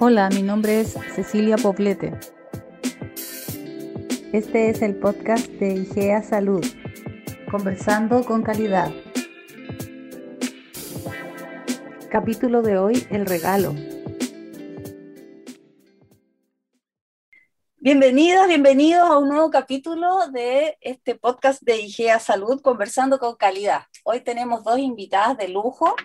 Hola, mi nombre es Cecilia Poblete. Este es el podcast de IGEA Salud, conversando con calidad. Capítulo de hoy, el regalo. Bienvenidas, bienvenidos a un nuevo capítulo de este podcast de IGEA Salud, conversando con calidad. Hoy tenemos dos invitadas de lujo.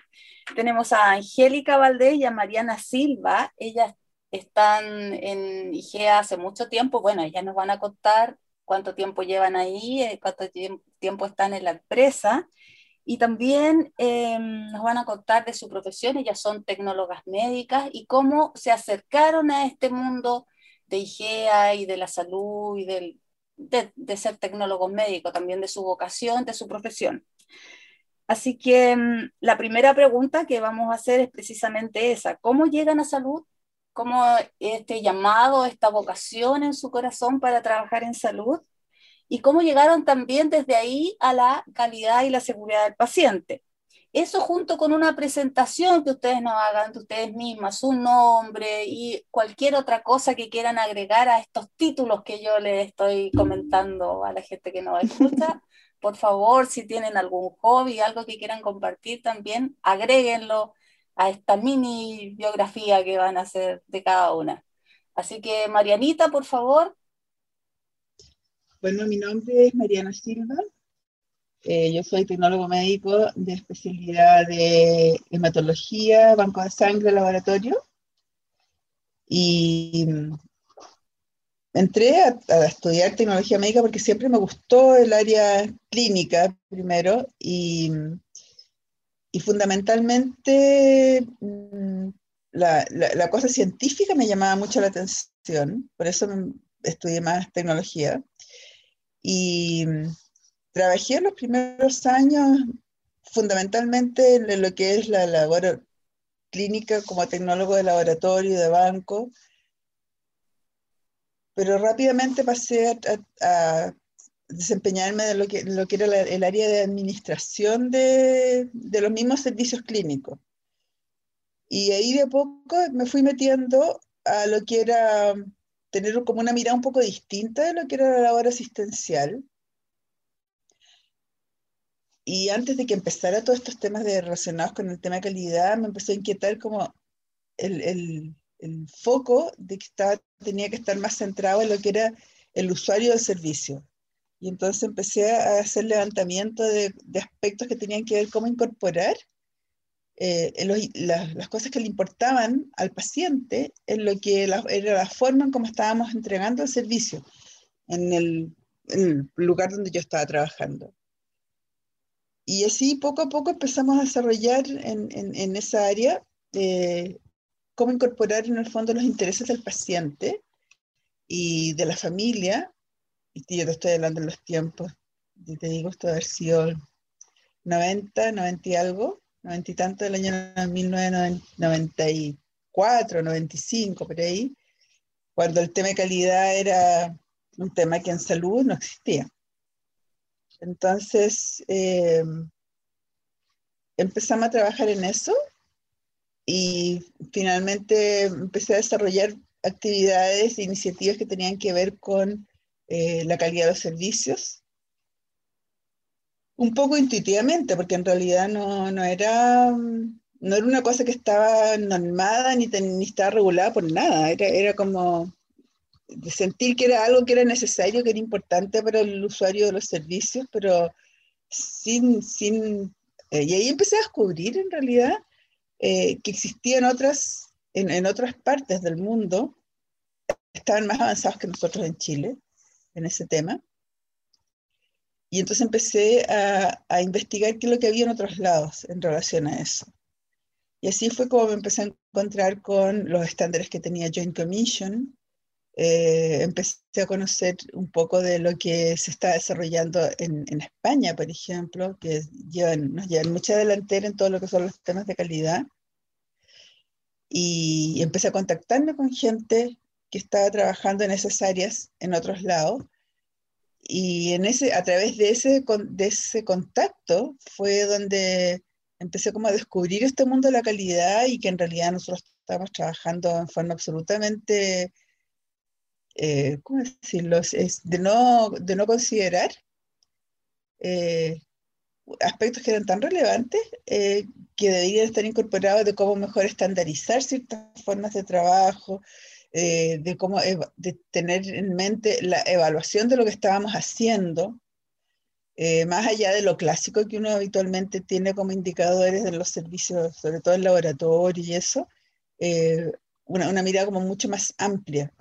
Tenemos a Angélica Valdés y a Mariana Silva. Ellas están en IGEA hace mucho tiempo. Bueno, ellas nos van a contar cuánto tiempo llevan ahí, eh, cuánto tiempo están en la empresa. Y también em, nos van a contar de su profesión, ellas son tecnólogas médicas y cómo se acercaron a este mundo de IGEA y de la salud y del, de, de, ser tecnólogos médicos, también de su vocación, de su profesión. Así que em, la primera pregunta que vamos a hacer es precisamente esa, ¿cómo llegan a salud? ¿Cómo este llamado, esta vocación en su corazón para trabajar en salud? y cómo llegaron también desde ahí a la calidad y la seguridad del paciente. Eso junto con una presentación que ustedes nos hagan de ustedes mismas, su nombre y cualquier otra cosa que quieran agregar a estos títulos que yo les estoy comentando a la gente que nos escucha. Por favor, si tienen algún hobby, algo que quieran compartir también, agréguenlo a esta mini biografía que van a hacer de cada una. Así que, Marianita, por favor, bueno, mi nombre es Mariana Silva. Eh, yo soy tecnólogo médico de especialidad de hematología, banco de sangre, laboratorio. Y mm, entré a, estudiar tecnología médica porque siempre me gustó el área clínica primero y, y fundamentalmente mm, la, la, cosa científica me llamaba mucho la atención, por eso estudié más tecnología. Y mm, trabajé en los primeros años fundamentalmente en lo que es la labor clínica como tecnólogo de laboratorio, de banco, pero rápidamente pasé a, desempeñarme que, lo que era el área de administración de, de, los mismos servicios clínicos. Y ahí de a poco me fui metiendo a lo que era tener como una mirada un poco distinta de lo que era la labor asistencial. Y antes de que empezara todos estos temas de, relacionados con el tema de calidad, me empezó a inquietar como el, el, el foco de que estaba, tenía que estar más centrado en lo que era el usuario del servicio. Y entonces empecé a hacer levantamiento de, de aspectos que tenían que ver cómo incorporar eh, las cosas que le importaban al paciente en lo que era la forma en cómo estábamos entregando el servicio en el, lugar donde yo estaba trabajando. Y así poco a poco empezamos a desarrollar en, en, esa área eh, cómo incorporar en el fondo los intereses del paciente y de la familia. Y yo te estoy hablando de los tiempos, te digo, esto haber sido 90, 90 y algo noventa y tanto del año 1994, 95, por ahí, cuando el tema de calidad era un tema que en salud no existía. Entonces, eh, empezamos a trabajar en eso y finalmente empecé a desarrollar actividades e iniciativas que tenían que ver con eh, la calidad de los servicios. Un poco intuitivamente, porque en realidad no, no, era, no era una cosa que estaba normada ni, ni estaba regulada por nada, era, era como de sentir que era algo que era necesario, que era importante para el usuario de los servicios, pero sin... sin eh, y ahí empecé a descubrir en realidad eh, que existían otras, en, en otras partes del mundo, estaban más avanzados que nosotros en Chile en ese tema y entonces empecé a, a, investigar qué es lo que había en otros lados en relación a eso. Y así fue como me empecé a encontrar con los estándares que tenía Joint Commission. Eh, empecé a conocer un poco de lo que se está desarrollando en, en España, por ejemplo, que llevan, nos llevan mucha delantera en todo lo que son los temas de calidad. Y empecé a contactarme con gente que estaba trabajando en esas áreas en otros lados y en ese, a través de ese, de ese contacto fue donde empecé como a descubrir este mundo de la calidad y que en realidad nosotros estamos trabajando en forma absolutamente, eh, ¿cómo decirlo? Es de, no, de no considerar eh, aspectos que eran tan relevantes eh, que deberían estar incorporados de cómo mejor estandarizar ciertas formas de trabajo, eh, de cómo de tener en mente la evaluación de lo que estábamos haciendo, eh, más allá de lo clásico que uno habitualmente tiene como indicadores en los servicios, sobre todo en laboratorio y eso, eh, una, una, mirada como mucho más amplia,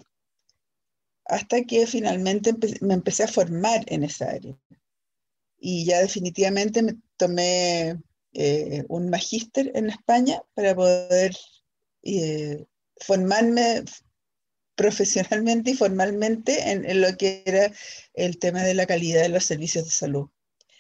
hasta que finalmente me empecé a formar en esa área. Y ya definitivamente me tomé un magíster en España para poder formarme profesionalmente y formalmente en, lo que era el tema de la calidad de los servicios de salud.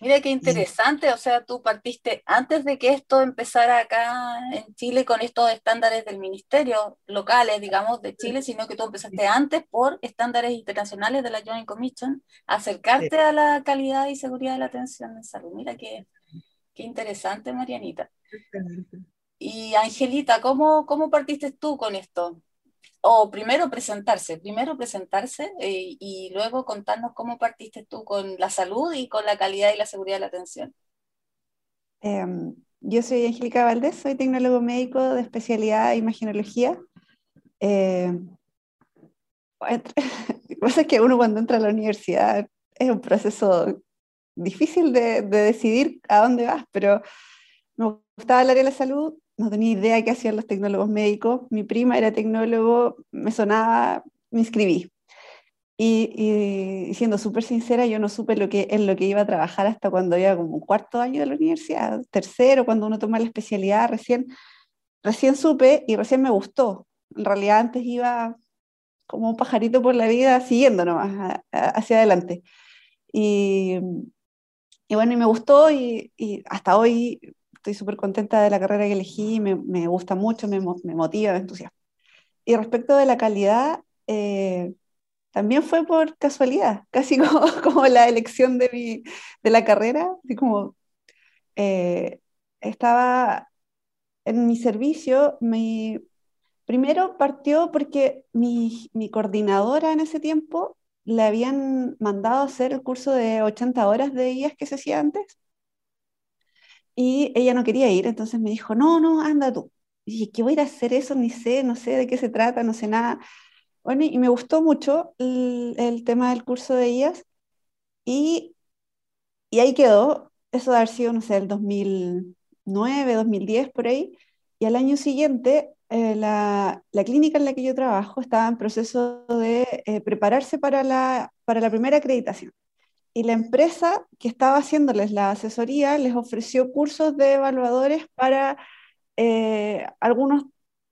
Mira qué interesante, o sea, tú partiste antes de que esto empezara acá en Chile con estos estándares del ministerio locales, digamos, de Chile, sino que tú empezaste antes por estándares internacionales de la Joint Commission, acercarte a la calidad y seguridad de la atención en salud. Mira qué, qué interesante, Marianita. Y Angelita, ¿cómo, ¿cómo partiste tú con esto? O primero presentarse, primero presentarse eh, y luego contarnos cómo partiste tú con la salud y con la calidad y la seguridad de la atención. Em, yo soy Angélica Valdés, soy tecnólogo médico de especialidad imaginología. Eh, lo que pasa es que uno cuando entra a la universidad es un proceso difícil de, de decidir a dónde vas, pero me gustaba el área de la salud, no tenía idea qué hacían los tecnólogos médicos. Mi prima era tecnólogo, me sonaba, me inscribí. Y, siendo súper sincera, yo no supe lo que, en lo que iba a trabajar hasta cuando iba como un cuarto año de la universidad, tercero, cuando uno toma la especialidad, recién, recién supe y recién me gustó. En realidad antes iba como un pajarito por la vida siguiendo nomás hacia adelante. Y, y, bueno, y me gustó y, y hasta hoy estoy súper contenta de la carrera que elegí, me, gusta mucho, me, motiva, me entusiasma. Y respecto de la calidad, eh, también fue por casualidad, casi como, la elección de, mi, de la carrera, así como eh, estaba en mi servicio, mi, primero partió porque mi, mi, coordinadora en ese tiempo le habían mandado hacer el curso de 80 horas de IAS que se hacía antes, y ella no quería ir, entonces me dijo, no, no, anda tú. Y dije, ¿qué voy a ir a hacer eso? Ni sé, no sé de qué se trata, no sé nada. Bueno, y me gustó mucho el, tema del curso de ellas y, y ahí quedó. Eso de haber sido, no sé, el 2009, 2010, por ahí. Y al año siguiente, eh, la, la, clínica en la que yo trabajo estaba en proceso de eh, prepararse para la, para la primera acreditación y la empresa que estaba haciéndoles la asesoría les ofreció cursos de evaluadores para eh, algunos,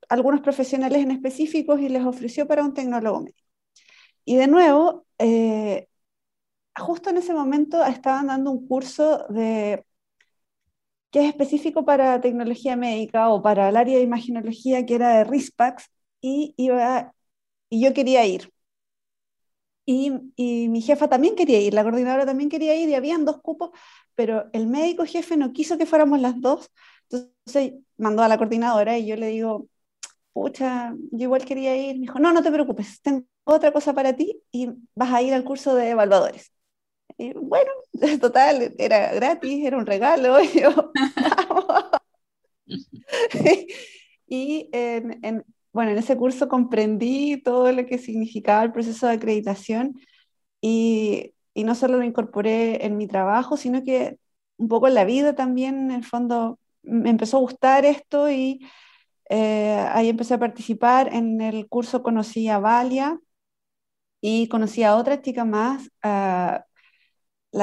algunos profesionales en específicos y les ofreció para un tecnólogo médico. Y de nuevo, eh, justo en ese momento estaban dando un curso de que es específico para tecnología médica o para el área de imaginología, que era de RISPAX, y, iba, y yo quería ir. Y, mi jefa también quería ir, la coordinadora también quería ir y habían dos cupos, pero el médico jefe no quiso que fuéramos las dos, entonces mandó a la coordinadora y yo le digo, pucha, yo igual quería ir, me dijo, no, no te preocupes, tengo otra cosa para ti y vas a ir al curso de evaluadores. Y bueno, total, era gratis, era un regalo. Y, en, bueno, en ese curso comprendí todo lo que significaba el proceso de acreditación y, y, no solo lo incorporé en mi trabajo, sino que un poco en la vida también, en el fondo, me empezó a gustar esto y eh, ahí empecé a participar. En el curso conocí a Valia y conocí a otra chica más, la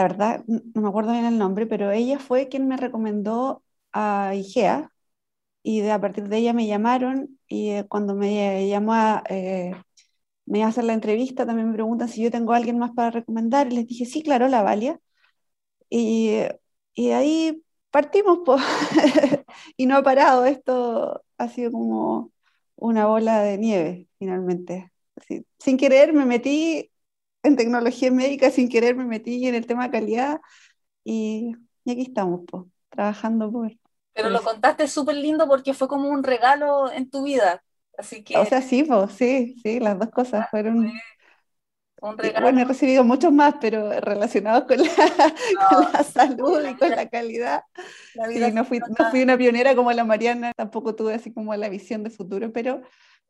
verdad, no me acuerdo bien el nombre, pero ella fue quien me recomendó a IGEA, y a partir de ella me llamaron y eh, cuando me llamó a, eh, me hacer la entrevista también me preguntan si yo tengo alguien más para recomendar y les dije, sí, claro, la Valia. Y, y ahí partimos y no ha parado, esto ha sido como una bola de nieve finalmente. Así, sin querer me metí en tecnología médica sin querer me metí en el tema calidad y, aquí estamos, trabajando por... Pero lo contaste súper lindo porque fue como un regalo en tu vida. Así que... O sea, sí, pues, sí, sí, las dos cosas ah, fueron... Un regalo. Bueno, he recibido muchos más, pero relacionados con la, salud y con la calidad. sí, no fui, no fui una pionera como la Mariana, tampoco tuve así como la visión de futuro, pero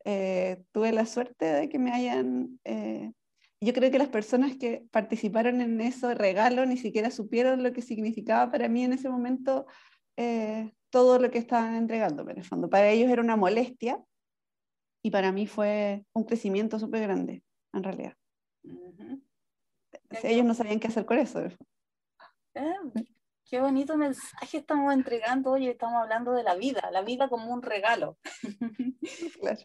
eh, tuve la suerte de que me hayan... Eh, yo creo que las personas que participaron en ese regalo ni siquiera supieron lo que significaba para mí en ese momento eh, todo lo que estaban entregándome en el fondo. Para ellos era una molestia y para mí fue un crecimiento súper grande, en realidad. ellos no sabían qué hacer con eso. qué bonito mensaje estamos entregando hoy, estamos hablando de la vida, la vida como un regalo. claro.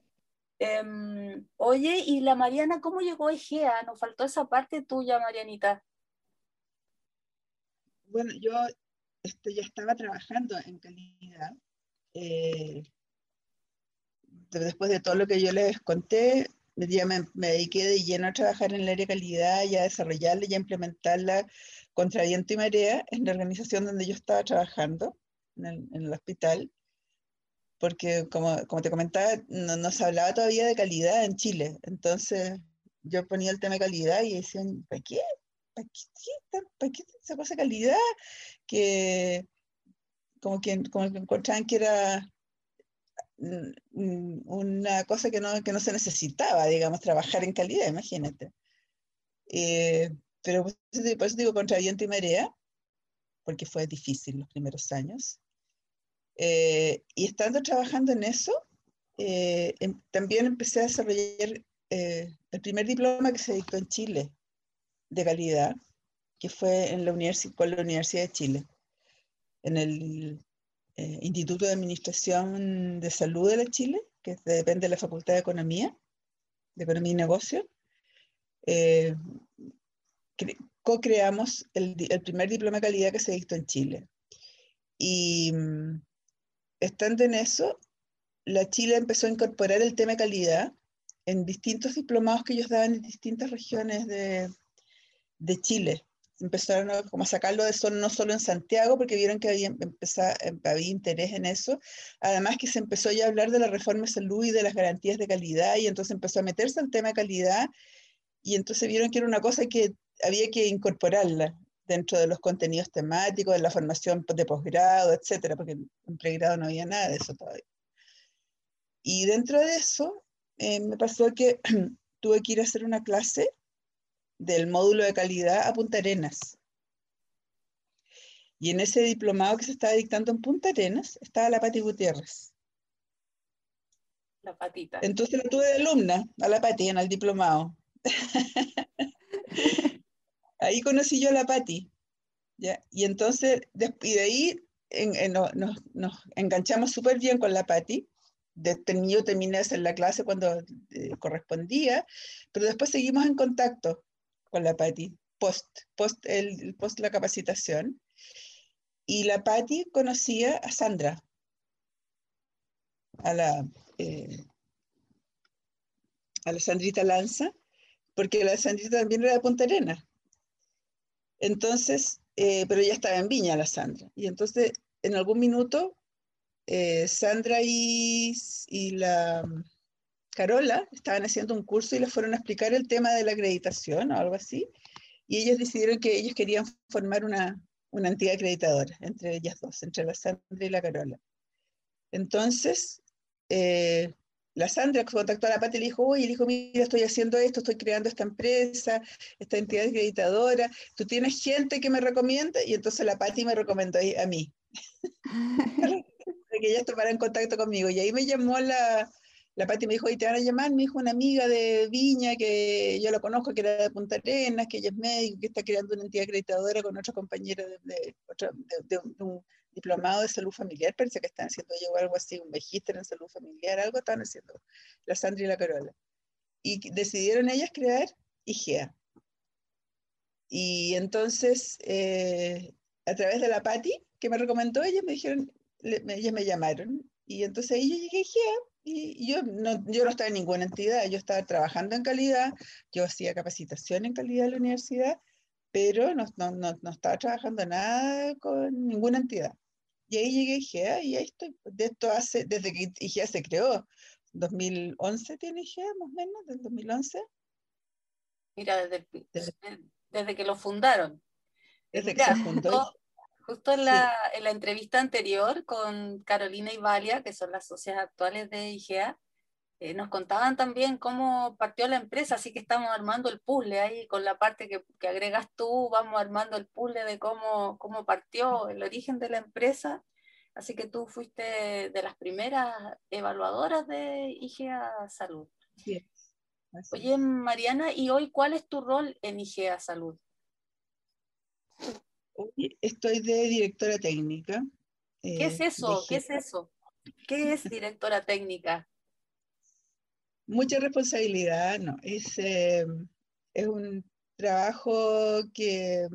Em, oye, y la Mariana, ¿cómo llegó a Egea? Nos faltó esa parte tuya, Marianita. Bueno, yo este, ya estaba trabajando en calidad. Eh, después de todo lo que yo les conté, me, me, dediqué de lleno a trabajar en el área de calidad y a desarrollarla y a implementarla contra viento y marea en la organización donde yo estaba trabajando, en el hospital porque como, como te comentaba, no, se hablaba todavía de calidad en Chile. Entonces yo ponía el tema de calidad y decían, ¿para qué? ¿Para qué, ¿Para qué esa cosa calidad? Que como que, como que encontraban que era una cosa que no, que no se necesitaba, digamos, trabajar en calidad, imagínate. Eh, pero por eso digo contra viento y marea, porque fue difícil los primeros años. Eh, y estando trabajando en eso, eh, em, también empecé a desarrollar eh, el primer diploma que se dictó en Chile de calidad, que fue en la con la Universidad de Chile, en el Instituto de Administración de Salud de la Chile, que depende de la Facultad de Economía, de Economía y Negocio. co-creamos el, el primer diploma de calidad que se dictó en Chile. Y mm, estando en eso, la Chile empezó a incorporar el tema de calidad en distintos diplomados que ellos daban en distintas regiones de, de Chile. Empezaron a, como a sacarlo de eso no solo en Santiago, porque vieron que había, empezado, había interés en eso. Además que se empezó ya a hablar de la reforma de salud y de las garantías de calidad, y entonces empezó a meterse el tema de calidad, y entonces vieron que era una cosa que había que incorporarla dentro de los contenidos temáticos, de la formación de posgrado, etcétera, porque en pregrado no había nada de eso todavía. Y dentro de eso, eh, me pasó que tuve que ir a hacer una clase del módulo de calidad a Punta Arenas. Y en ese diplomado que se estaba dictando en Punta Arenas estaba la Pati Gutiérrez. La patita. Entonces la tuve de alumna a la Pati en el diplomado. Ahí conocí yo a la Patti. ¿ya? Y entonces, y de ahí nos, enganchamos súper bien con la Patti. yo terminé de hacer la clase cuando eh, correspondía, pero después seguimos en contacto con la Patti, post, post, el, post la capacitación. Y la Patti conocía a Sandra, a la, eh, a la Sandrita Lanza, porque la Sandrita también era de Punta Arenas. Entonces, eh, pero ella estaba en Viña, la Sandra. Y entonces, en algún minuto, eh, Sandra y, la mm, Carola estaban haciendo un curso y les fueron a explicar el tema de la acreditación o algo así. Y ellos decidieron que ellos querían formar una, una entidad acreditadora entre ellas dos, entre la Sandra y la Carola. Entonces, eh, la Sandra contactó a la Pati y le dijo, oye, le dijo, mira, estoy haciendo esto, estoy creando esta empresa, esta entidad acreditadora, ¿tú tienes gente que me recomienda? Y entonces la Pati me recomendó a mí, que ella estuviera en contacto conmigo. Y ahí me llamó la, la Pati me dijo, y te van a llamar, me dijo una amiga de Viña, que yo la conozco, que era de Punta Arenas, que ella es médico, que está creando una entidad acreditadora con otra compañera de, de un diplomado de salud familiar, parece que están haciendo yo algo así, un magíster en salud familiar, algo están haciendo la Sandra y la Carola. Y decidieron ellas crear IGEA. Y entonces, eh, a través de la Patti, que me recomendó, ellas me dijeron, ellas me llamaron. Y entonces ahí yo llegué a IGEA Y yo no, yo no estaba en ninguna entidad, yo estaba trabajando en calidad, yo hacía capacitación en calidad en la universidad, pero no, no, no, no estaba trabajando nada con ninguna entidad. Y ahí llegué a IGEA y ahí estoy. De esto hace, desde que IGEA se creó, 2011 tiene IGEA más o menos, del 2011. Mira, desde, desde, que lo fundaron. Desde que se fundó. Justo, en, la, en, la, entrevista anterior con Carolina y Valia, que son las socias actuales de IGEA, eh, nos contaban también cómo partió la empresa, así que estamos armando el puzzle ahí con la parte que, que agregas tú, vamos armando el puzzle de cómo, cómo partió el origen de la empresa. Así que tú fuiste de las primeras evaluadoras de IGEA Salud. Sí. Oye, Mariana, ¿y hoy cuál es tu rol en IGEA Salud? Hoy estoy de directora técnica. ¿Qué es eh, eso? ¿Qué es eso? ¿Qué es directora técnica? mucha responsabilidad, no, es, eh, es un trabajo que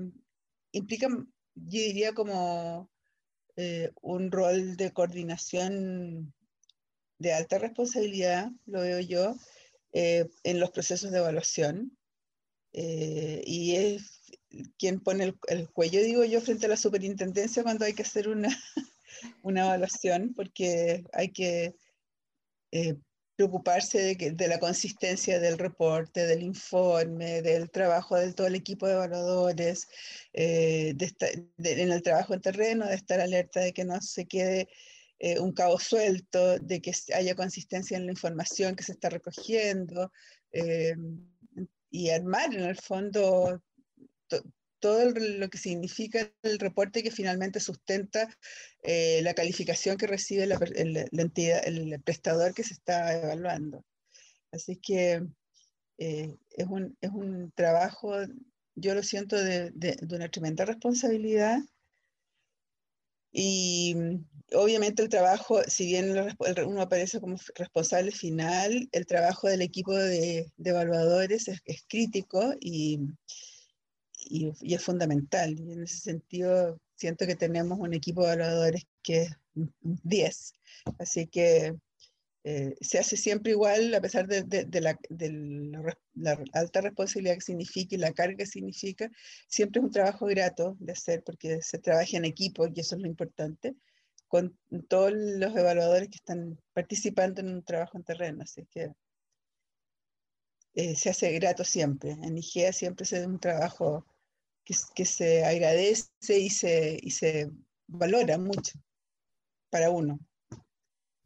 implica, yo diría, como eh, un rol de coordinación de alta responsabilidad, lo veo yo, en los procesos de evaluación. y es quien pone el, el, cuello, digo yo, frente a la superintendencia cuando hay que hacer una, una evaluación, porque hay que preocuparse de, de, la consistencia del reporte, del informe, del trabajo de todo el equipo de evaluadores, eh, de en el trabajo en terreno, de estar alerta de que no se quede eh, un cabo suelto, de que haya consistencia en la información que se está recogiendo eh, y armar en el fondo todo lo que significa el reporte que finalmente sustenta eh, la calificación que recibe la, entidad, el prestador que se está evaluando. Así que eh, es, un, es, un, trabajo, yo lo siento, de, de, una tremenda responsabilidad. Y obviamente el trabajo, si bien uno aparece como responsable final, el trabajo del equipo de, de evaluadores es, es crítico y, y, es fundamental. Y en ese sentido, siento que tenemos un equipo de evaluadores que es 10. Así que eh, se hace siempre igual, a pesar de, de, la, la, alta responsabilidad que significa y la carga que significa, siempre es un trabajo grato de hacer porque se trabaja en equipo y eso es lo importante, con todos los evaluadores que están participando en un trabajo en terreno. Así que eh, se hace grato siempre. En IGEA siempre se hace un trabajo que, se agradece y se, y se valora mucho para uno.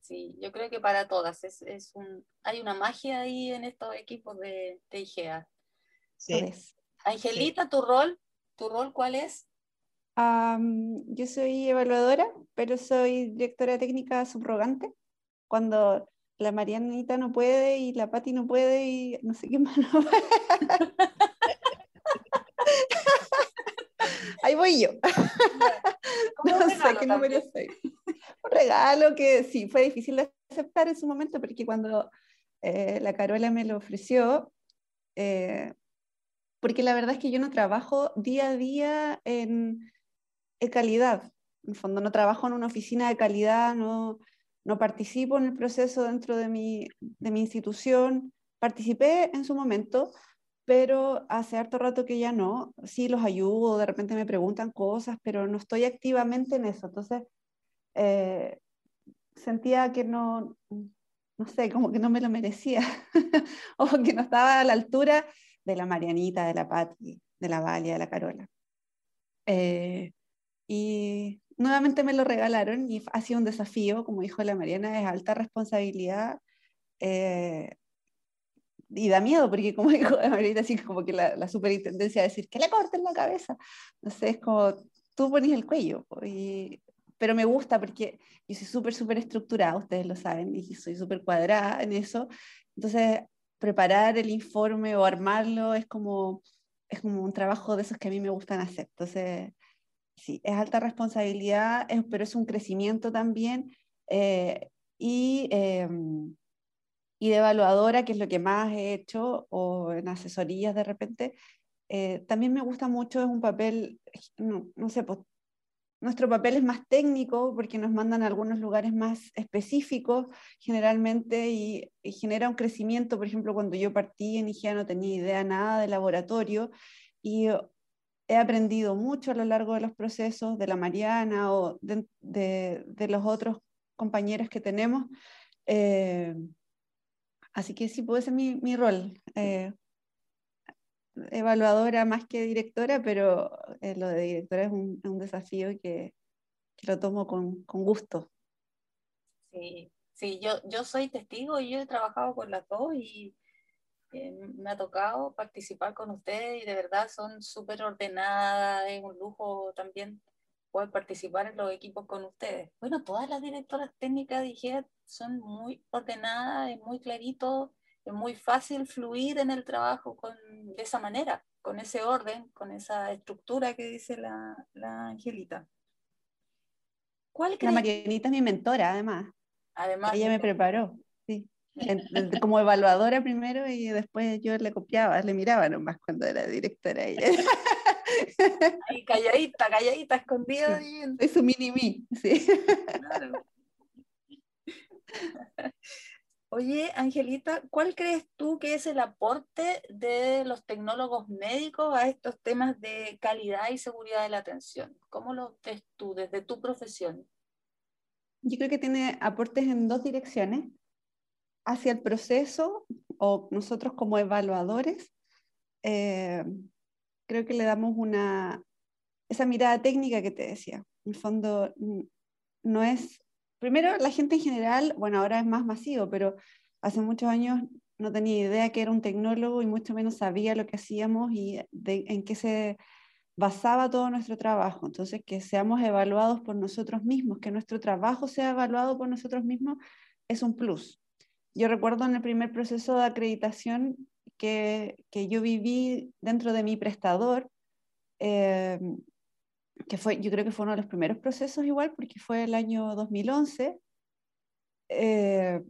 Sí, yo creo que para todas. Es, es un, hay una magia ahí en estos equipos de, de IGEA. Sí. Angelita, ¿tu rol? ¿Tu rol cuál es? yo soy evaluadora, pero soy directora técnica subrogante. Cuando la Marianita no puede y la Patti no puede y no sé qué más no Ahí voy yo. no sé qué número soy. Un regalo que sí, fue difícil de aceptar en su momento, porque cuando eh, la Carola me lo ofreció, eh, porque la verdad es que yo no trabajo día a día en, en calidad. En el fondo, no trabajo en una oficina de calidad, no, no participo en el proceso dentro de mi, de mi institución. Participé en su momento, pero hace harto rato que ya no. Sí los ayudo, de repente me preguntan cosas, pero no estoy activamente en eso. Entonces, eh, sentía que no, no sé, como que no me lo merecía, o que no estaba a la altura de la Marianita, de la Patti, de la Valia, de la Carola. Eh, y nuevamente me lo regalaron y ha sido un desafío, como dijo la Mariana, es alta responsabilidad. Eh, y da miedo, porque como dijo ahorita, así como que la, la superintendencia decir que le corten la cabeza. Sé, es como tú pones el cuello. Y, pero me gusta porque yo soy súper, súper estructurada, ustedes lo saben, y soy súper cuadrada en eso. Entonces, preparar el informe o armarlo es como, es como un trabajo de esos que a mí me gustan hacer. Entonces, sí, es alta responsabilidad, pero es un crecimiento también. Eh, y em, y de evaluadora, que es lo que más he hecho, o en asesorías de repente, eh, también me gusta mucho, es un papel, no, no sé, pues, nuestro papel es más técnico porque nos mandan a algunos lugares más específicos generalmente y, genera un crecimiento. Por ejemplo, cuando yo partí en IGEA no tenía idea nada de laboratorio y he aprendido mucho a lo largo de los procesos de la Mariana o de, los otros compañeros que tenemos. Eh, así que sí, puede ser mi, mi rol. Eh, evaluadora más que directora, pero eh, lo de directora es un, desafío que, que, lo tomo con, con, gusto. Sí, sí yo, yo soy testigo y yo he trabajado con las dos y eh, me ha tocado participar con ustedes y de verdad son súper ordenadas, es un lujo también poder participar en los equipos con ustedes. Bueno, todas las directoras técnicas dije son muy ordenadas, es muy clarito es muy fácil fluir en el trabajo con, de esa manera, con ese orden, con esa estructura que dice la, la Angelita. ¿Cuál la Marianita es mi mentora, además. Además. Ella me preparó, sí. como evaluadora primero y después yo le copiaba, le miraba nomás cuando era directora ella. Ahí calladita, calladita, escondida. Es su mini-mí, sí. Claro. Oye, Angelita, ¿cuál crees tú que es el aporte de los tecnólogos médicos a estos temas de calidad y seguridad de la atención? ¿Cómo lo ves tú desde tu profesión? Yo creo que tiene aportes en dos direcciones, hacia el proceso o nosotros como evaluadores, eh, creo que le damos una, esa mirada técnica que te decía. En el fondo, no es primero la gente en general, bueno, ahora es más masivo, pero hace muchos años no tenía idea que era un tecnólogo y mucho menos sabía lo que hacíamos y en qué se basaba todo nuestro trabajo. Entonces, que seamos evaluados por nosotros mismos, que nuestro trabajo sea evaluado por nosotros mismos, es un plus. Yo recuerdo en el primer proceso de acreditación que, yo viví dentro de mi prestador, eh, que fue, yo creo que fue uno de los primeros procesos igual, porque fue el año 2011. Eh,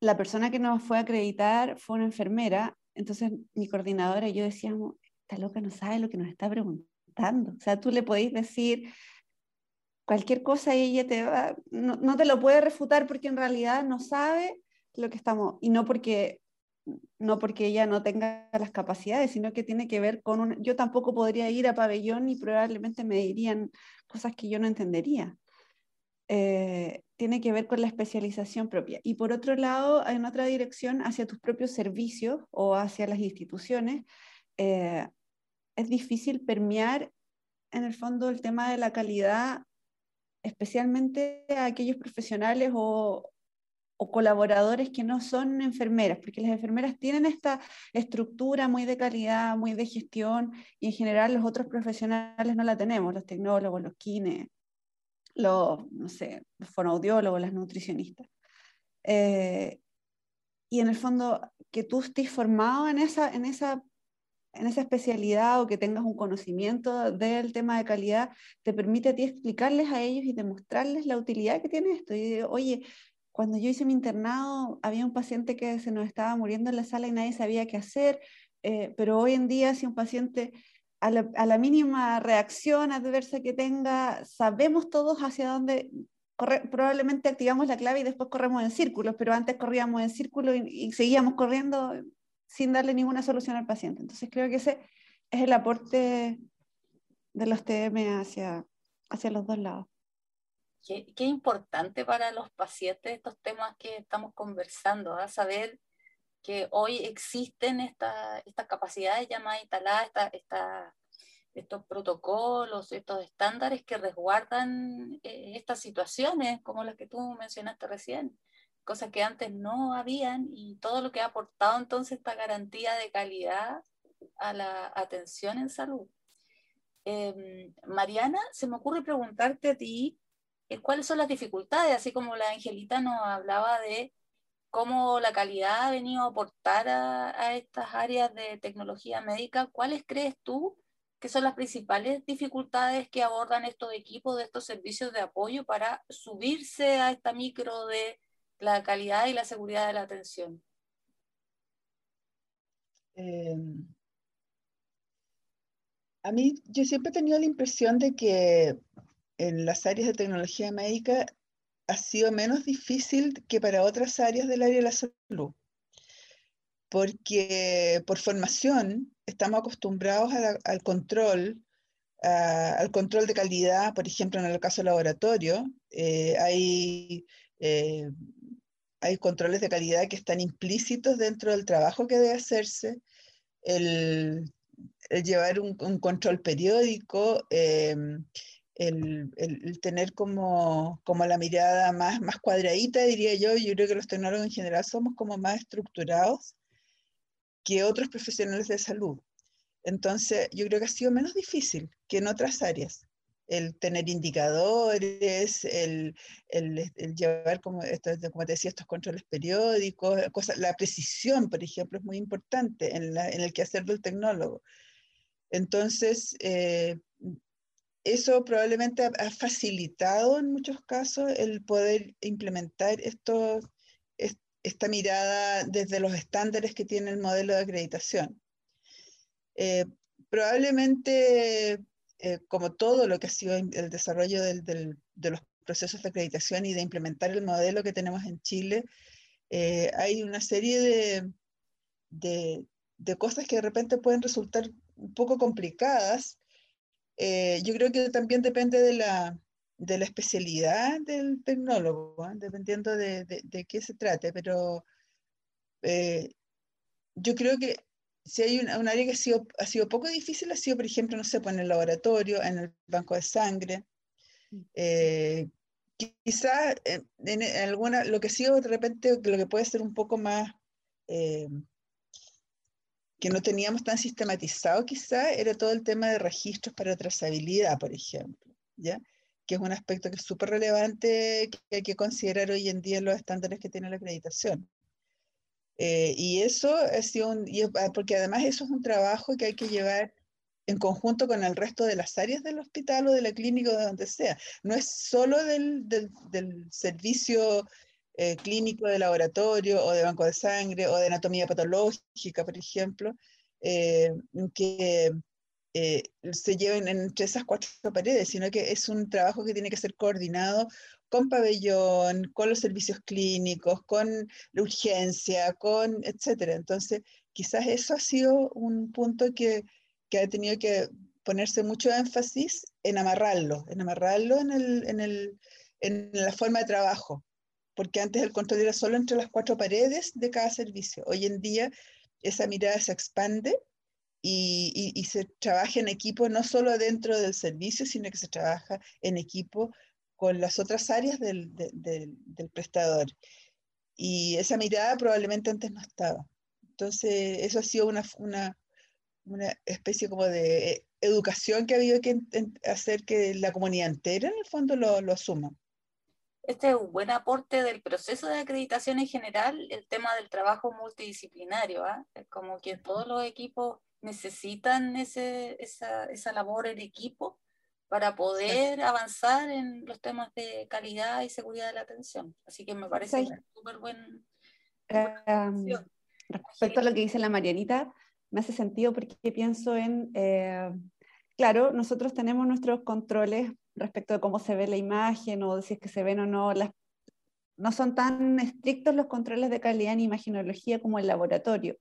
la persona que nos fue a acreditar fue una enfermera, entonces mi coordinadora y yo decíamos, esta loca no sabe lo que nos está preguntando. O sea, tú le podéis decir cualquier cosa y ella te va, no, no te lo puede refutar porque en realidad no sabe lo que estamos, y no porque no porque ella no tenga las capacidades, sino que tiene que ver con un... Yo tampoco podría ir a pabellón y probablemente me dirían cosas que yo no entendería. Eh, tiene que ver con la especialización propia. Y por otro lado, en otra dirección, hacia tus propios servicios o hacia las instituciones, eh, es difícil permear en el fondo el tema de la calidad, especialmente a aquellos profesionales o, o colaboradores que no son enfermeras, porque las enfermeras tienen esta estructura muy de calidad, muy de gestión, y en general los otros profesionales no la tenemos, los tecnólogos, los kines, los, no sé, los fonoaudiólogos, las nutricionistas. Eh, y en el fondo, que tú estés formado en esa, en esa en esa especialidad o que tengas un conocimiento del tema de calidad, te permite a ti explicarles a ellos y demostrarles la utilidad que tiene esto. Y oye, cuando yo hice mi internado, había un paciente que se nos estaba muriendo en la sala y nadie sabía qué hacer, eh, pero hoy en día si un paciente a la, mínima reacción adversa que tenga, sabemos todos hacia dónde, probablemente activamos la clave y después corremos en círculos, pero antes corríamos en círculos y, seguíamos corriendo sin darle ninguna solución al paciente. Entonces creo que ese es el aporte de los TM hacia, hacia los dos lados. Qué, qué, importante para los pacientes estos temas que estamos conversando, a ¿ah? saber que hoy existen estas capacidades ya más instaladas, esta, estos protocolos, estos estándares que resguardan eh, estas situaciones, como las que tú mencionaste recién, cosas que antes no habían y todo lo que ha aportado entonces esta garantía de calidad a la atención en salud. Em, Mariana, se me ocurre preguntarte a ti, eh, cuáles son las dificultades, así como la Angelita nos hablaba de cómo la calidad ha venido a aportar a, estas áreas de tecnología médica, ¿cuáles crees tú que son las principales dificultades que abordan estos equipos de estos servicios de apoyo para subirse a esta micro de la calidad y la seguridad de la atención? Em, a mí yo siempre he tenido la impresión de que en las áreas de tecnología médica ha sido menos difícil que para otras áreas del área de la salud, porque por formación estamos acostumbrados al control, al control de calidad, por ejemplo, en el caso laboratorio, eh, hay, eh, hay controles de calidad que están implícitos dentro del trabajo que debe hacerse, el, llevar un, control periódico, em, el, el, tener como, como, la mirada más, más cuadradita, diría yo, yo creo que los tecnólogos en general somos como más estructurados que otros profesionales de salud. Entonces, yo creo que ha sido menos difícil que en otras áreas. El tener indicadores, el, el, llevar, como, esto, como te decía, estos controles periódicos, cosas, la precisión, por ejemplo, es muy importante en, la, en el quehacer del tecnólogo. Entonces, eh, eso probablemente ha, facilitado en muchos casos el poder implementar esta mirada desde los estándares que tiene el modelo de acreditación. Eh, probablemente, eh, como todo lo que ha sido el desarrollo de los procesos de acreditación y de implementar el modelo que tenemos en Chile, eh, hay una serie de, de, cosas que de repente pueden resultar un poco complicadas eh, yo creo que también depende de la, de la especialidad del tecnólogo, ¿eh? dependiendo de, de, qué se trate, pero eh, yo creo que si hay un, área que ha sido, ha sido poco difícil, ha sido, por ejemplo, no sé, pues en el laboratorio, en el banco de sangre. Mm. quizás en, en, alguna, lo que ha sido de repente, lo que puede ser un poco más que no teníamos tan sistematizado quizá era todo el tema de registros para trazabilidad, por ejemplo, ¿ya? que es un aspecto que es súper relevante que hay que considerar hoy en día en los estándares que tiene la acreditación. Eh, y eso ha sido un, ah, porque además eso es un trabajo que hay que llevar en conjunto con el resto de las áreas del hospital o de la clínica o de donde sea. No es solo del, del, del servicio eh, clínico de laboratorio o de banco de sangre o de anatomía patológica, por ejemplo, eh, que eh, se lleven entre esas cuatro paredes, sino que es un trabajo que tiene que ser coordinado con pabellón, con los servicios clínicos, con la urgencia, con etcétera. Entonces, quizás eso ha sido un punto que, que ha tenido que ponerse mucho énfasis en amarrarlo, en amarrarlo en, el, en, el, en la forma de trabajo porque antes el control era solo entre las cuatro paredes de cada servicio. Hoy en día esa mirada se expande y, se trabaja en equipo no solo dentro del servicio, sino que se trabaja en equipo con las otras áreas del, del prestador. Y esa mirada probablemente antes no estaba. Entonces, eso ha sido una, una, una especie como de educación que ha habido que hacer que la comunidad entera en el fondo lo, lo asuma este es un buen aporte del proceso de acreditación en general, el tema del trabajo multidisciplinario. Es como que todos los equipos necesitan ese, esa, esa labor en equipo para poder avanzar en los temas de calidad y seguridad de la atención. Así que me parece súper buen. Eh, respecto a lo que dice la Marianita, me hace sentido porque pienso en, eh, claro, nosotros tenemos nuestros controles respecto de cómo se ve la imagen o si es que se ven o no. No son tan estrictos los controles de calidad en imaginología como el laboratorio.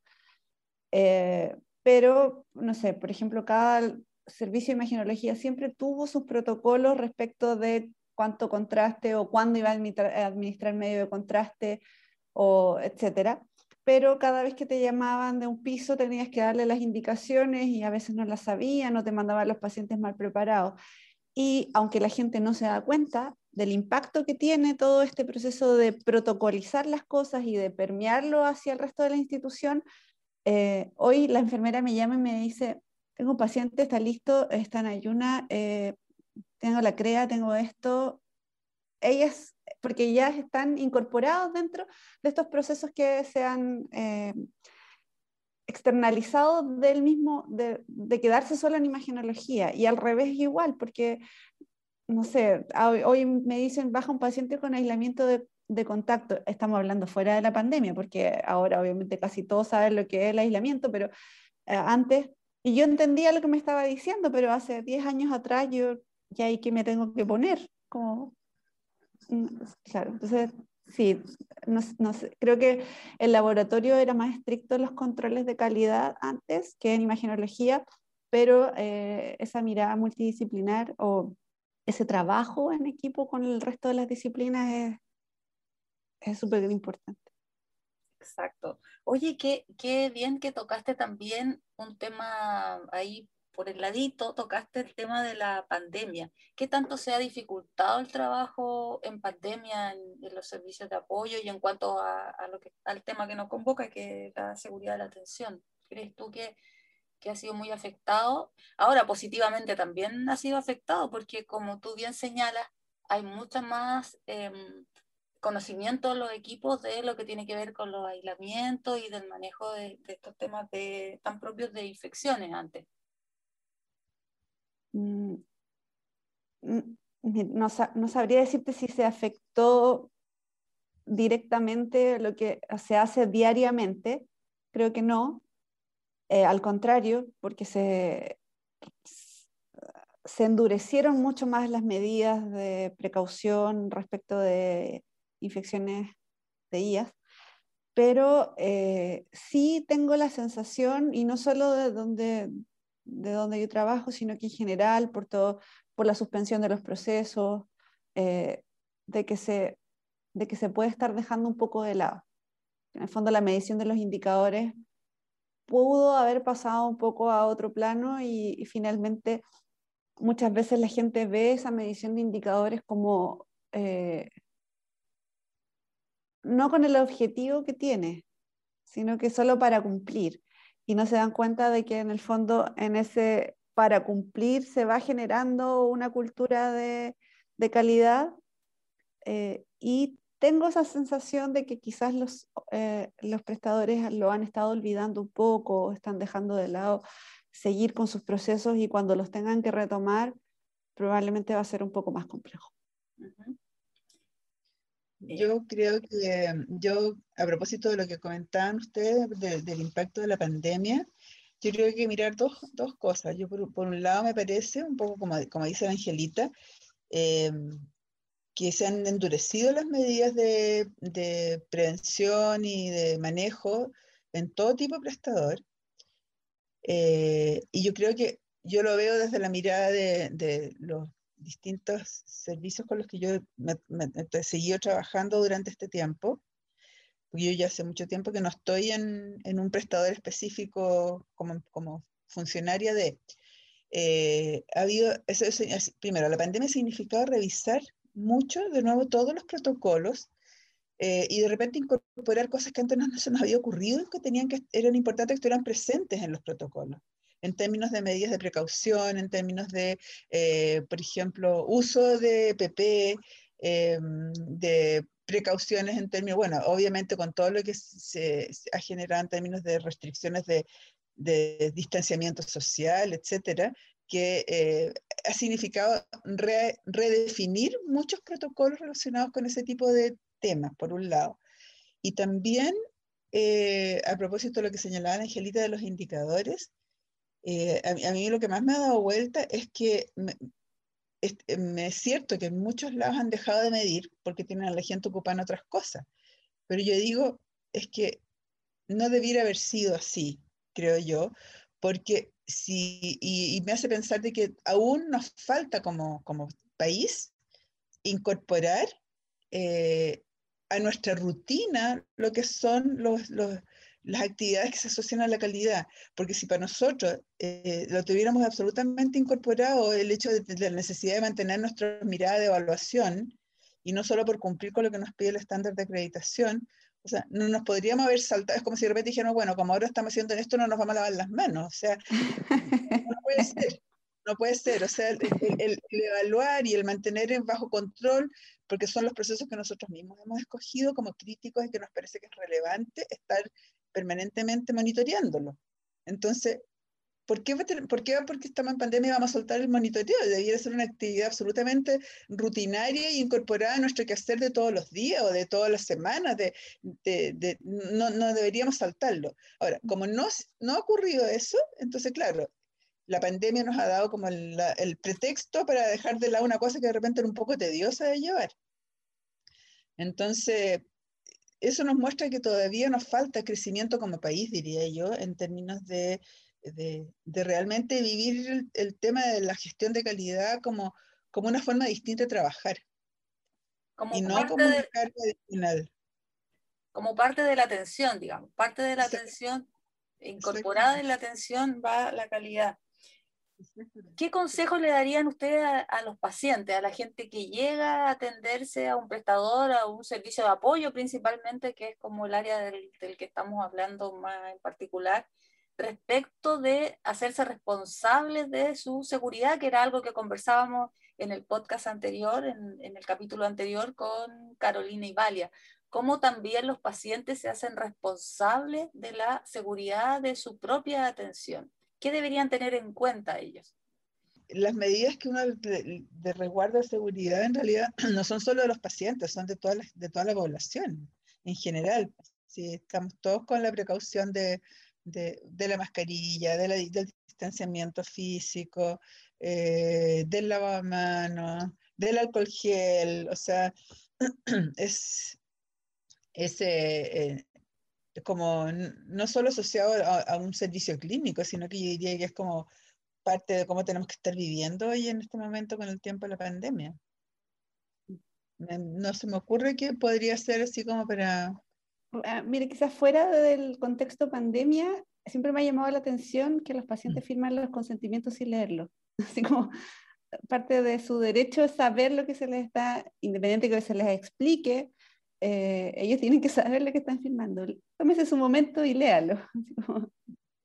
Eh, pero, no sé, por ejemplo, cada servicio de imaginología siempre tuvo sus protocolos respecto de cuánto contraste o cuándo iba a administrar, medio de contraste, o etcétera. Pero cada vez que te llamaban de un piso tenías que darle las indicaciones y a veces no las sabían o te mandaban los pacientes mal preparados. Y aunque la gente no se da cuenta del impacto que tiene todo este proceso de protocolizar las cosas y de permearlo hacia el resto de la institución, eh, hoy la enfermera me llama y me dice, tengo un paciente, está listo, está en ayuna, eh, tengo la CREA, tengo esto. Ellas, porque ya están incorporados dentro de estos procesos que se han eh, externalizado del mismo, de, de, quedarse solo en imagenología y al revés igual, porque, no sé, hoy me dicen baja un paciente con aislamiento de, de, contacto, estamos hablando fuera de la pandemia, porque ahora obviamente casi todos saben lo que es el aislamiento, pero eh, antes, y yo entendía lo que me estaba diciendo, pero hace 10 años atrás yo y ahí que me tengo que poner. Como, claro, entonces sí, no, no sé, creo que el laboratorio era más estricto en los controles de calidad antes que en imagenología, pero eh, esa mirada multidisciplinar o ese trabajo en equipo con el resto de las disciplinas es súper importante. Exacto. Oye, qué, qué bien que tocaste también un tema ahí por el ladito, tocaste el tema de la pandemia. ¿Qué tanto se ha dificultado el trabajo en pandemia en, los servicios de apoyo y en cuanto a, lo que, al tema que nos convoca, que es la seguridad de la atención? ¿Crees tú que, que ha sido muy afectado? Ahora, positivamente también ha sido afectado porque, como tú bien señalas, hay mucha más em, conocimiento en los equipos de lo que tiene que ver con los aislamientos y del manejo de, estos temas tan propios de infecciones antes. Mm, mm, no, sabría decirte si se afectó directamente lo que se hace diariamente, creo que no, eh, al contrario, porque se, se endurecieron mucho más las medidas de precaución respecto de infecciones de IAS, pero eh, sí tengo la sensación, y no solo de donde, de donde yo trabajo, sino que en general, por, todo, por la suspensión de los procesos, eh, de, que se, de que se puede estar dejando un poco de lado. En el fondo, la medición de los indicadores pudo haber pasado un poco a otro plano y, finalmente muchas veces la gente ve esa medición de indicadores como eh, no con el objetivo que tiene, sino que solo para cumplir. Y no se dan cuenta de que en el fondo en ese para cumplir se va generando una cultura de, calidad eh, y tengo esa sensación de que quizás los, eh, los prestadores lo han estado olvidando un poco, están dejando de lado seguir con sus procesos y cuando los tengan que retomar probablemente va a ser un poco más complejo. Yo creo que yo, a propósito de lo que comentaban ustedes del impacto de la pandemia, yo creo que mirar dos, dos cosas. Yo por, por, un lado me parece, un poco como, como dice Angelita, eh, que se han endurecido las medidas de, de, prevención y de manejo en todo tipo de prestador. Eh, y yo creo que yo lo veo desde la mirada de, de los distintos servicios con los que yo me, he seguido trabajando durante este tiempo, yo ya hace mucho tiempo que no estoy en, en un prestador específico como, como funcionaria de... Eh, ha habido, eso, primero, la pandemia ha significado revisar mucho, de nuevo, todos los protocolos eh, y de repente incorporar cosas que antes no, no, se nos había ocurrido, que, tenían que eran importantes que estuvieran presentes en los protocolos en términos de medidas de precaución, en términos de, eh, por ejemplo, uso de PP, em, de precauciones en términos, bueno, obviamente con todo lo que se, ha generado en términos de restricciones de, distanciamiento social, etcétera, que eh, ha significado redefinir muchos protocolos relacionados con ese tipo de temas, por un lado. Y también, eh, a propósito de lo que señalaba Angelita de los indicadores, eh, a, mí lo que más me ha dado vuelta es que me, es, cierto que muchos lados han dejado de medir porque tienen a la gente ocupada en otras cosas, pero yo digo, es que no debiera haber sido así, creo yo, porque si, y, me hace pensar de que aún nos falta como, como país incorporar eh, a nuestra rutina lo que son los, los, las actividades que se asocian a la calidad, porque si para nosotros eh, lo tuviéramos absolutamente incorporado, el hecho de, la necesidad de mantener nuestra mirada de evaluación, y no solo por cumplir con lo que nos pide el estándar de acreditación, o sea, no nos podríamos haber saltado, es como si de repente dijéramos, bueno, como ahora estamos haciendo esto, no nos vamos a lavar las manos, o sea, no puede ser. No puede ser, o sea, el, el, evaluar y el mantener en bajo control, porque son los procesos que nosotros mismos hemos escogido como críticos y que nos parece que es relevante estar permanentemente monitoreándolo. Entonces, ¿por qué, ¿por qué porque estamos en pandemia vamos a soltar el monitoreo? Debería ser una actividad absolutamente rutinaria e incorporada a nuestro quehacer de todos los días o de todas las semanas. De, no, deberíamos saltarlo. Ahora, como no, no ha ocurrido eso, entonces, claro, la pandemia nos ha dado como el, el, pretexto para dejar de lado una cosa que de repente era un poco tediosa de llevar. Entonces, eso nos muestra que todavía nos falta crecimiento como país, diría yo, en términos de, de, de realmente vivir el, el, tema de la gestión de calidad como, como una forma distinta de trabajar. Como y no como una carga adicional. Como parte de la atención, digamos, parte de la atención, incorporada en la atención va la calidad. ¿Qué consejos le darían ustedes a, los pacientes, a la gente que llega a atenderse a un prestador, a un servicio de apoyo principalmente, que es como el área del, que estamos hablando más en particular, respecto de hacerse responsables de su seguridad, que era algo que conversábamos en el podcast anterior, en, en el capítulo anterior con Carolina y Valia, cómo también los pacientes se hacen responsables de la seguridad de su propia atención. ¿Qué deberían tener en cuenta ellos? Las medidas que uno de, de, resguardo de seguridad en realidad no son solo de los pacientes, son de toda la, población en general. Si estamos todos con la precaución de, la mascarilla, de la, del distanciamiento físico, eh, del lavamanos, del alcohol gel, o sea, es, es eh, como no solo asociado a, a, un servicio clínico, sino que yo diría que es como parte de cómo tenemos que estar viviendo hoy en este momento con el tiempo de la pandemia. No se me ocurre que podría ser así como para... Ah, mire, quizás fuera del contexto pandemia, siempre me ha llamado la atención que los pacientes mm. firman los consentimientos sin leerlos. Así como parte de su derecho es saber lo que se les está, independiente de que se les explique, eh, ellos tienen que saber lo que están firmando. Tómese su momento y léalo.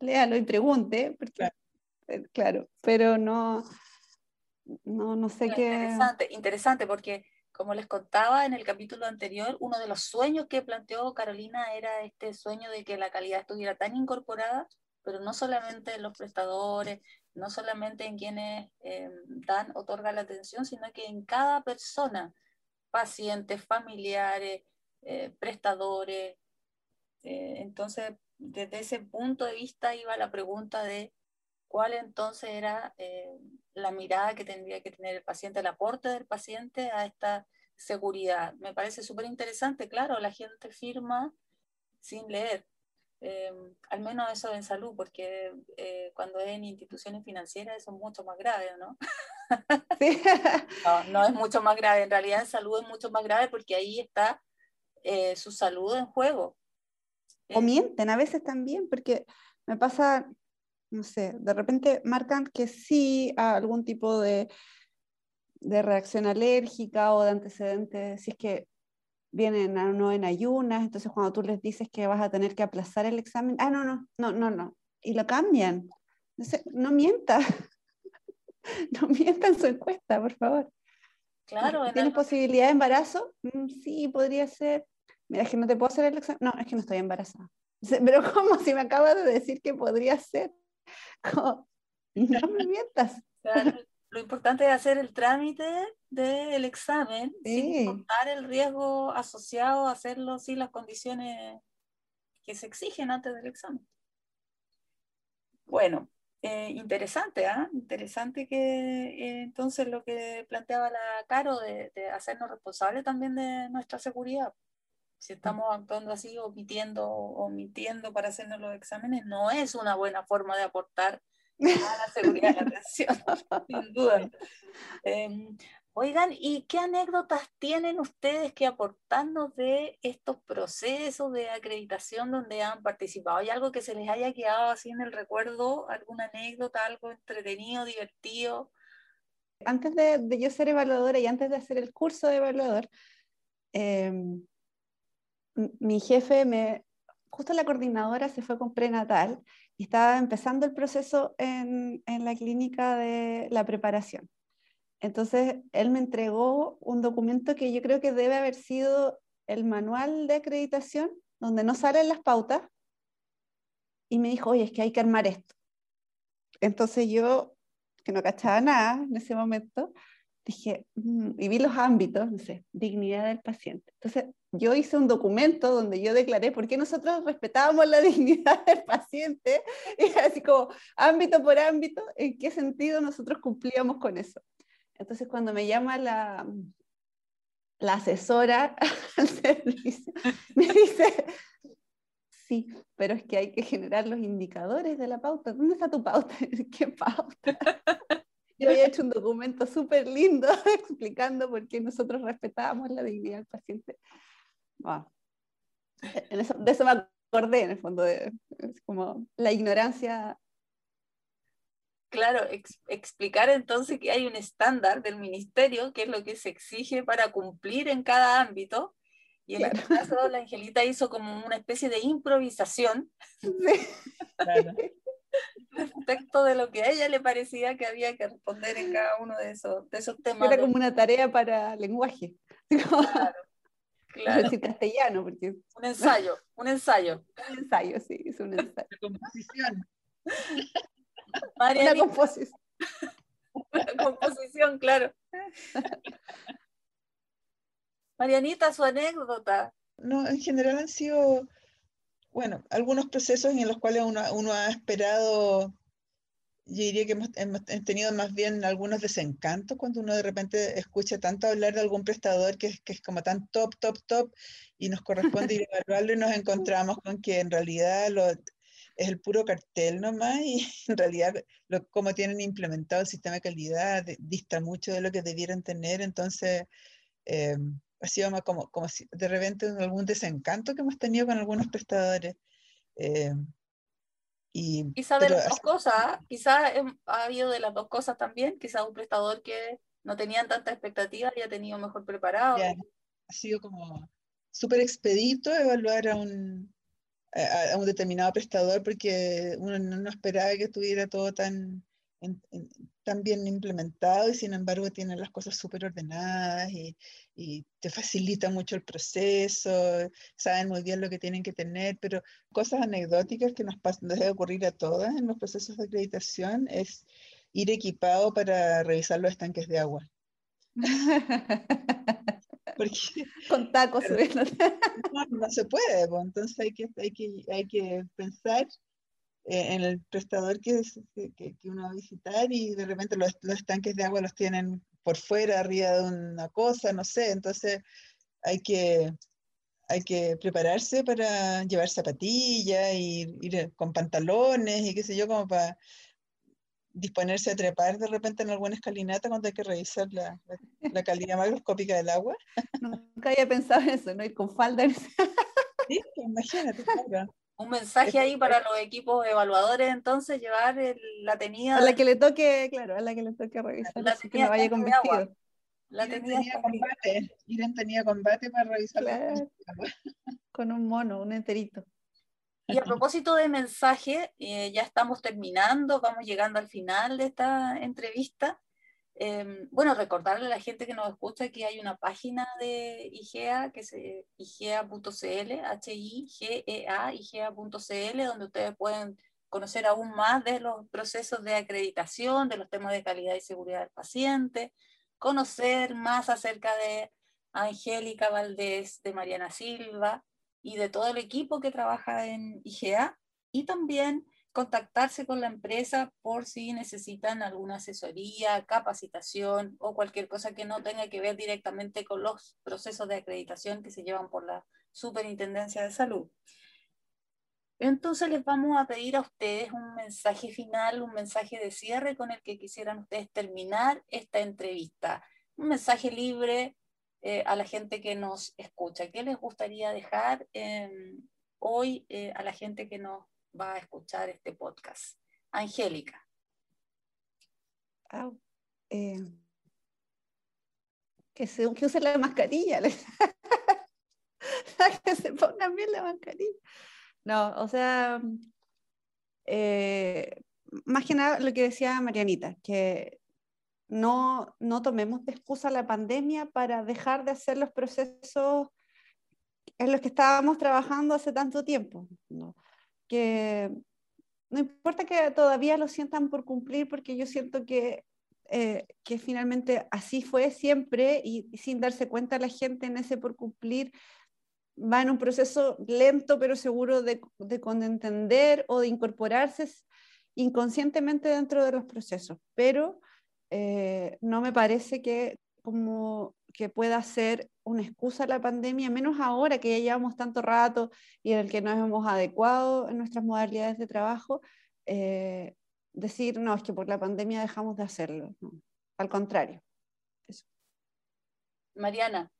Léalo y pregunte, porque, claro. Eh, claro. pero no, no, no sé qué. Interesante, interesante, porque como les contaba en el capítulo anterior, uno de los sueños que planteó Carolina era este sueño de que la calidad estuviera tan incorporada, pero no solamente en los prestadores, no solamente en quienes eh, dan, otorgan la atención, sino que en cada persona pacientes, familiares, eh, prestadores. Eh, entonces, desde ese punto de vista iba la pregunta de cuál entonces era eh, la mirada que tendría que tener el paciente, el aporte del paciente a esta seguridad. Me parece súper interesante, claro, la gente firma sin leer, eh, al menos eso en salud, porque eh, cuando es en instituciones financieras eso es mucho más grave, ¿no? Sí. no, no es mucho más grave, en realidad en salud es mucho más grave porque ahí está eh, su salud en juego. O mienten a veces también, porque me pasa, no sé, de repente marcan que sí a algún tipo de, de reacción alérgica o de antecedentes, si es que vienen a no en ayunas, entonces cuando tú les dices que vas a tener que aplazar el examen, ah, no, no, no, no, no, y lo cambian. Entonces, no mienta, no mienta en su encuesta, por favor. Claro. ¿Tienes posibilidad de embarazo? Mm, sí, podría ser. Mira, es que no te puedo hacer el examen. No, es que no estoy embarazada. Pero ¿cómo si me acabas de decir que podría ser? ¿Cómo? No me mientas. Claro. Lo importante es hacer el trámite del examen sí. sin importar el riesgo asociado a hacerlo sin las condiciones que se exigen antes del examen. Bueno, eh, interesante, ¿eh? interesante que eh, entonces lo que planteaba la Caro de, de, hacernos responsables también de nuestra seguridad. Si estamos actuando así, omitiendo o mintiendo para hacernos los exámenes, no es una buena forma de aportar a la seguridad de la atención, sin duda. Oigan, ¿y qué anécdotas tienen ustedes que aportarnos de estos procesos de acreditación donde han participado? ¿Hay algo que se les haya quedado así en el recuerdo? ¿Alguna anécdota, algo entretenido, divertido? Antes de, yo ser evaluadora y antes de hacer el curso de evaluador, eh, mi jefe me, justo la coordinadora se fue con prenatal y estaba empezando el proceso en, la clínica de la preparación. Entonces, él me entregó un documento que yo creo que debe haber sido el manual de acreditación, donde no salen las pautas, y me dijo, oye, es que hay que armar esto. Entonces yo, que no cachaba nada en ese momento, dije, mm", y vi los ámbitos, no sé, dignidad del paciente. Entonces, yo hice un documento donde yo declaré por qué nosotros respetábamos la dignidad del paciente, y así como ámbito por ámbito, en qué sentido nosotros cumplíamos con eso. Entonces, cuando me llama la, la asesora al servicio, me dice, sí, pero es que hay que generar los indicadores de la pauta. ¿Dónde está tu pauta? ¿Qué pauta? Yo había hecho un documento súper lindo explicando por qué nosotros respetábamos la dignidad del paciente. de eso me acordé, en el fondo, de, es como la ignorancia. Claro, explicar entonces que hay un estándar del ministerio, que es lo que se exige para cumplir en cada ámbito, y en este caso la Angelita hizo como una especie de improvisación. Sí. Claro respecto de lo que a ella le parecía que había que responder en cada uno de esos, de esos temas. Era como una tarea para lenguaje. Claro. claro. decir castellano, porque... Un ensayo, un ensayo. Un ensayo, sí, es un ensayo. Composición. Una composición. Una composición, claro. Marianita, su anécdota. No, en general han sido bueno, algunos procesos en los cuales uno, ha esperado, yo diría que hemos, tenido más bien algunos desencantos cuando uno de repente escucha tanto hablar de algún prestador que, que es como tan top, top, top, y nos corresponde ir a evaluarlo y nos encontramos con que en realidad lo, es el puro cartel nomás y en realidad lo, como tienen implementado el sistema de calidad dista mucho de lo que debieran tener, entonces... Eh, ha sido como, como si de repente algún desencanto que hemos tenido con algunos prestadores. Eh, y, quizá de las dos cosas, quizá ha habido de las dos cosas también, quizá un prestador que no tenían tanta expectativa y ha tenido mejor preparado. ha sido como súper expedito evaluar a un, a, un determinado prestador porque uno no esperaba que estuviera todo tan tan bien implementado y sin embargo tienen las cosas súper ordenadas y, y, te facilita mucho el proceso, saben muy bien lo que tienen que tener, pero cosas anecdóticas que nos, pasan, debe ocurrir a todas en los procesos de acreditación es ir equipado para revisar los estanques de agua. Porque, Con tacos. no, no, se puede, pues, entonces hay que, hay que, hay que pensar eh, en el prestador que, que, uno va a visitar y de repente los, los tanques de agua los tienen por fuera, arriba de una cosa, no sé, entonces hay que, hay que prepararse para llevar zapatillas y ir con pantalones y qué sé yo, como para disponerse a trepar de repente en alguna escalinata cuando hay que revisar la, la, calidad macroscópica del agua. Nunca había pensado en eso, ¿no? Ir con falda. Sí, imagínate, claro un mensaje ahí para los equipos evaluadores, entonces llevar la tenida. A la que le toque, claro, a la que le toque revisar, la que no vaya con vestido. La tenía, combate, Irene tenía combate para revisar Con un mono, un enterito. Y a propósito de mensaje, eh, ya estamos terminando, vamos llegando al final de esta entrevista. Em, bueno, recordarle a la gente que nos escucha que hay una página de IGEA, que es igea.cl, H-I-G-E-A, igea.cl, donde ustedes pueden conocer aún más de los procesos de acreditación, de los temas de calidad y seguridad del paciente, conocer más acerca de Angélica Valdés, de Mariana Silva y de todo el equipo que trabaja en IGEA, y también contactarse con la empresa por si necesitan alguna asesoría, capacitación o cualquier cosa que no tenga que ver directamente con los procesos de acreditación que se llevan por la Superintendencia de Salud. Entonces les vamos a pedir a ustedes un mensaje final, un mensaje de cierre con el que quisieran ustedes terminar esta entrevista. Un mensaje libre eh, a la gente que nos escucha. ¿Qué les gustaría dejar hoy eh, a la gente que nos va a escuchar este podcast. Angélica. Eh, que, se, que usen la mascarilla. que se pongan bien la mascarilla. No, o sea, más que nada lo que decía Marianita, que no, no tomemos de excusa la pandemia para dejar de hacer los procesos en los que estábamos trabajando hace tanto tiempo. ¿no? que no importa que todavía lo sientan por cumplir, porque yo siento que eh, que finalmente así fue siempre y, sin darse cuenta la gente en ese por cumplir va en un proceso lento pero seguro de, de entender o de incorporarse inconscientemente dentro de los procesos. Pero eh, no me parece que como que pueda ser una excusa la pandemia, menos ahora que ya llevamos tanto rato y en el que nos hemos adecuado en nuestras modalidades de trabajo, eh, decir, no, es que por la pandemia dejamos de hacerlo. Al contrario. Mariana.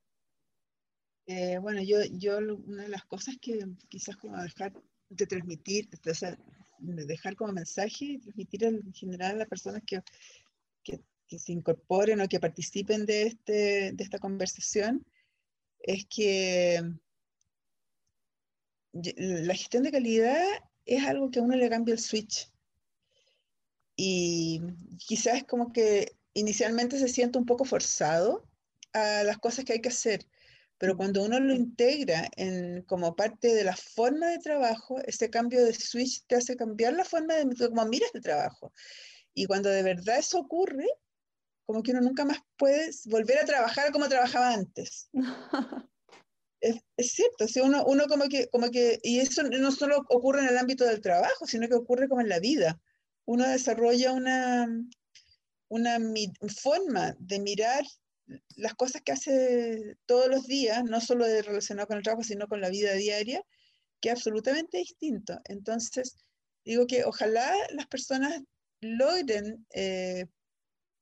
Eh, bueno, yo, yo una de las cosas que quizás como dejar de transmitir, o sea, dejar como mensaje y transmitir en general a las personas que, que, se incorporen o que participen de, este, de esta conversación, es que la gestión de calidad es algo que a uno le cambia el switch. Y quizás como que inicialmente se siente un poco forzado a las cosas que hay que hacer, pero cuando uno lo integra en, como parte de la forma de trabajo, ese cambio de switch te hace cambiar la forma de cómo miras el trabajo. Y cuando de verdad eso ocurre, como que uno nunca más puede volver a trabajar como trabajaba antes. es, es, cierto, si uno, uno como, que, como que, y eso no solo ocurre en el ámbito del trabajo, sino que ocurre como en la vida. Uno desarrolla una, una forma de mirar las cosas que hace todos los días, no solo de relacionado con el trabajo, sino con la vida diaria, que es absolutamente distinto. Entonces, digo que ojalá las personas logren eh,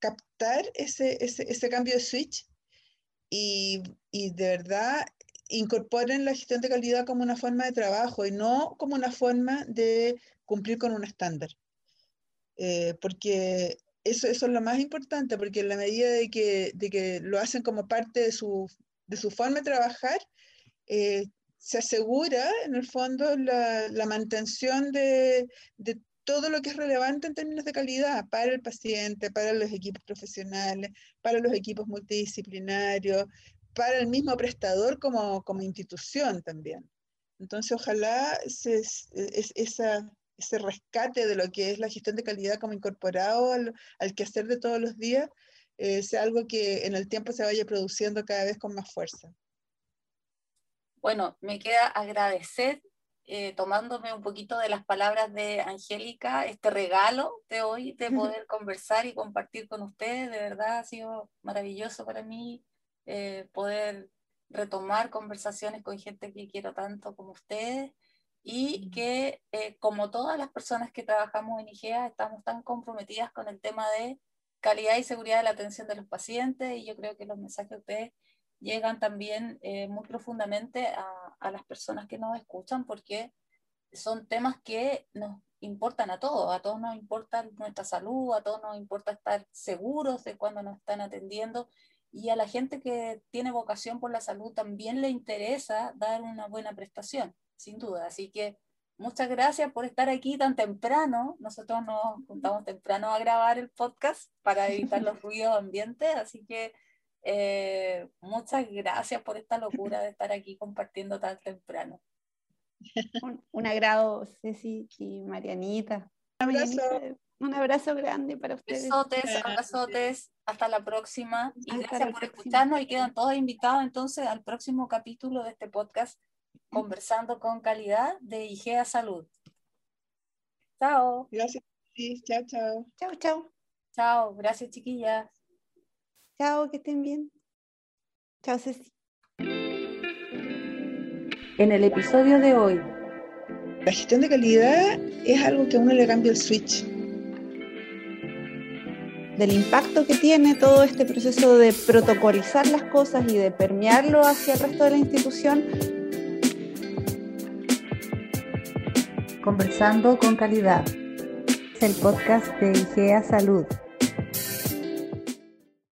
captar ese, ese, ese, cambio de switch y, y, de verdad incorporen la gestión de calidad como una forma de trabajo y no como una forma de cumplir con un estándar. Eh, porque eso, eso es lo más importante, porque en la medida de que, de que lo hacen como parte de su, de su forma de trabajar, eh, se asegura en el fondo la, la mantención de, de, todo lo que es relevante en términos de calidad para el paciente, para los equipos profesionales, para los equipos multidisciplinarios, para el mismo prestador como, como institución también. Entonces, ojalá se, ese rescate de lo que es la gestión de calidad como incorporado al, al quehacer de todos los días, eh, sea algo que en el tiempo se vaya produciendo cada vez con más fuerza. Bueno, me queda agradecer, eh, tomándome un poquito de las palabras de Angélica, este regalo de hoy de poder conversar y compartir con ustedes. De verdad ha sido maravilloso para mí eh, poder retomar conversaciones con gente que quiero tanto como ustedes y que eh, como todas las personas que trabajamos en IGEA estamos tan comprometidas con el tema de calidad y seguridad de la atención de los pacientes y yo creo que los mensajes de ustedes llegan también eh, muy profundamente a, a, las personas que nos escuchan porque son temas que nos importan a todos, a todos nos importa nuestra salud, a todos nos importa estar seguros de cuando nos están atendiendo y a la gente que tiene vocación por la salud también le interesa dar una buena prestación sin duda. Así que muchas gracias por estar aquí tan temprano. Nosotros nos juntamos temprano a grabar el podcast para evitar los ruidos ambientes, así que eh, muchas gracias por esta locura de estar aquí compartiendo tan temprano. Un, un agrado, Ceci y Marianita. Un abrazo grande para ustedes. Besotes, abrazotes. Hasta la próxima. Y Hasta gracias por próxima. escucharnos y quedan todos invitados entonces al próximo capítulo de este podcast conversando con calidad de IGEA Salud. Chao. Gracias. Sí, chao, chao. Chao, chao. Chao, gracias chiquillas. Chao, que estén bien. Chao, Ceci. En el episodio de hoy. La gestión de calidad es algo que a uno le cambia el switch. Del impacto que tiene todo este proceso de protocolizar las cosas y de permearlo hacia el resto de la institución Conversando con calidad. El podcast de IGEA Salud.